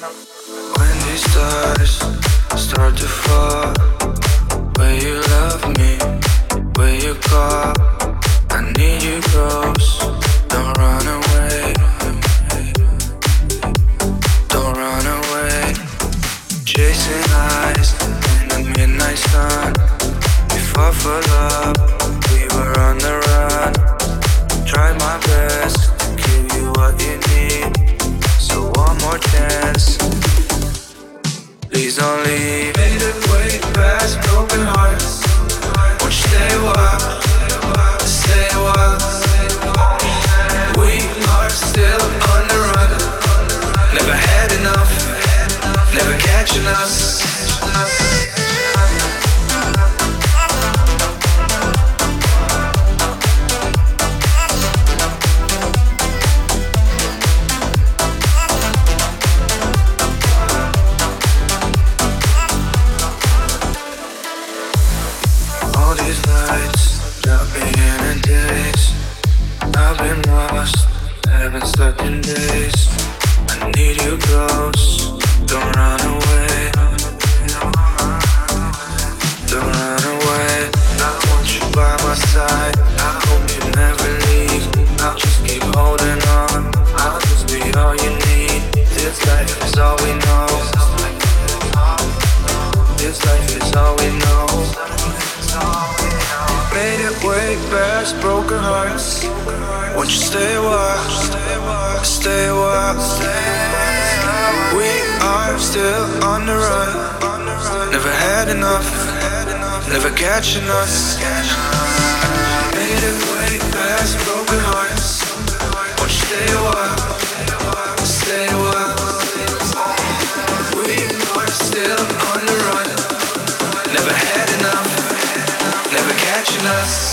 When these stars start to fall, will you love me? Will you call? I need you close. Don't run away. Don't run away. Chasing eyes in the midnight sun. We fought for love. Made it way past broken hearts. Won't you stay in days. I need you close, don't run away. Don't run away. I want you by my side. I hope you never leave. I'll just keep holding on. I'll just be all you need. This life is all we know. This life is all we know. Made it way past broken hearts. Won't you stay a while? stay wild. We are still on the run. Never had enough, never catching us. Made it way past broken hearts. Won't you stay a stay a. We are still on the run. Never had enough, never catching us.